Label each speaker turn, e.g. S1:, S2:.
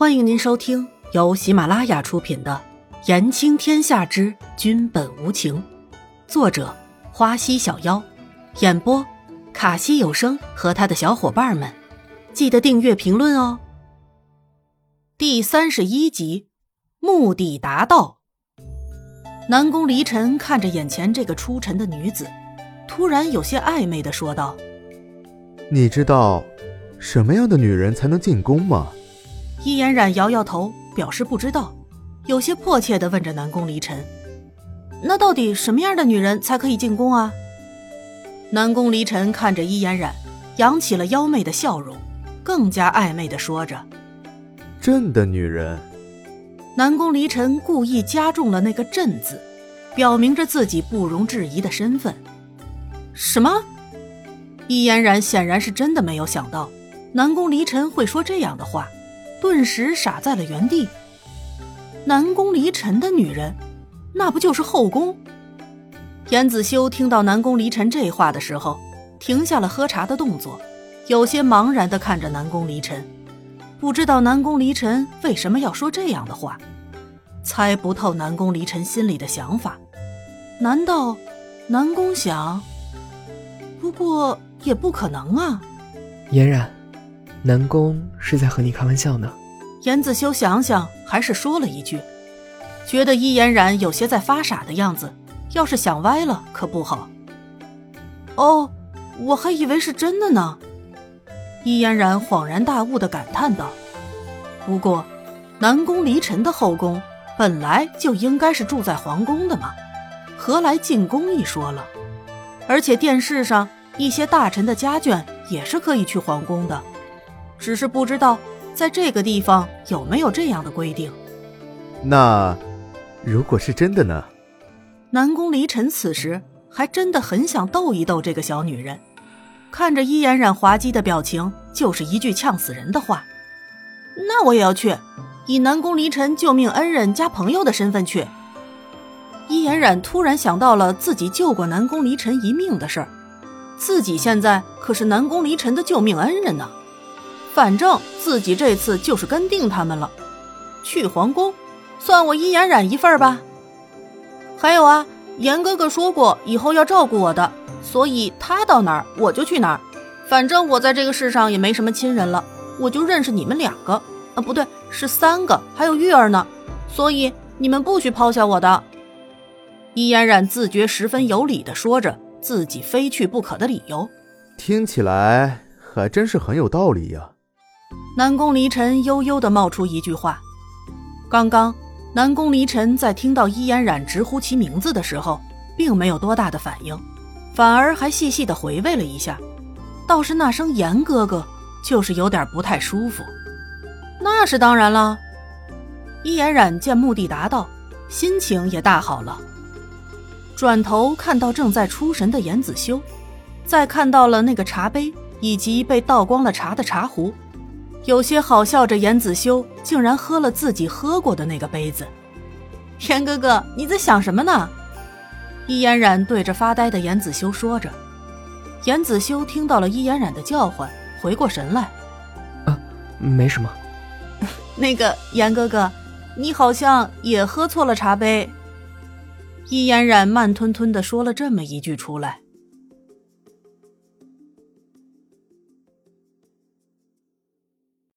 S1: 欢迎您收听由喜马拉雅出品的《言情天下之君本无情》，作者花溪小妖，演播卡西有声和他的小伙伴们。记得订阅、评论哦。第三十一集，目的达到。南宫离尘看着眼前这个出尘的女子，突然有些暧昧的说道：“
S2: 你知道什么样的女人才能进宫吗？”
S1: 伊嫣然摇摇头，表示不知道，有些迫切的问着南宫离尘：“那到底什么样的女人才可以进宫啊？”南宫离尘看着伊嫣然，扬起了妖媚的笑容，更加暧昧的说着：“
S2: 朕的女人。”
S1: 南宫离尘故意加重了那个“朕”字，表明着自己不容置疑的身份。什么？伊嫣然显然是真的没有想到，南宫离尘会说这样的话。顿时傻在了原地。南宫离尘的女人，那不就是后宫？严子修听到南宫离尘这话的时候，停下了喝茶的动作，有些茫然的看着南宫离尘，不知道南宫离尘为什么要说这样的话，猜不透南宫离尘心里的想法。难道南宫想？不过也不可能啊。
S3: 嫣然。南宫是在和你开玩笑呢。
S1: 严子修想想，还是说了一句，觉得伊嫣然有些在发傻的样子，要是想歪了可不好。哦，我还以为是真的呢。伊嫣然恍然大悟的感叹道：“不过，南宫离尘的后宫本来就应该是住在皇宫的嘛，何来进宫一说了？而且电视上一些大臣的家眷也是可以去皇宫的。”只是不知道，在这个地方有没有这样的规定。
S2: 那，如果是真的呢？
S1: 南宫离尘此时还真的很想逗一逗这个小女人，看着伊嫣然滑稽的表情，就是一句呛死人的话。那我也要去，以南宫离尘救命恩人加朋友的身份去。伊嫣然突然想到了自己救过南宫离尘一命的事儿，自己现在可是南宫离尘的救命恩人呢。反正自己这次就是跟定他们了，去皇宫，算我伊嫣然一份吧。还有啊，严哥哥说过以后要照顾我的，所以他到哪儿我就去哪儿。反正我在这个世上也没什么亲人了，我就认识你们两个，啊不对，是三个，还有玉儿呢。所以你们不许抛下我的。伊嫣然自觉十分有理的说着自己非去不可的理由，
S2: 听起来还真是很有道理呀。
S1: 南宫离尘悠悠地冒出一句话。刚刚，南宫离尘在听到伊嫣然直呼其名字的时候，并没有多大的反应，反而还细细地回味了一下。倒是那声“严哥哥”，就是有点不太舒服。那是当然了。伊嫣然见目的达到，心情也大好了。转头看到正在出神的严子修，再看到了那个茶杯以及被倒光了茶的茶壶。有些好笑着，严子修竟然喝了自己喝过的那个杯子。严哥哥，你在想什么呢？伊嫣然对着发呆的严子修说着。严子修听到了伊嫣然的叫唤，回过神来，
S3: 啊，没什么。
S1: 那个严哥哥，你好像也喝错了茶杯。伊嫣然慢吞吞的说了这么一句出来。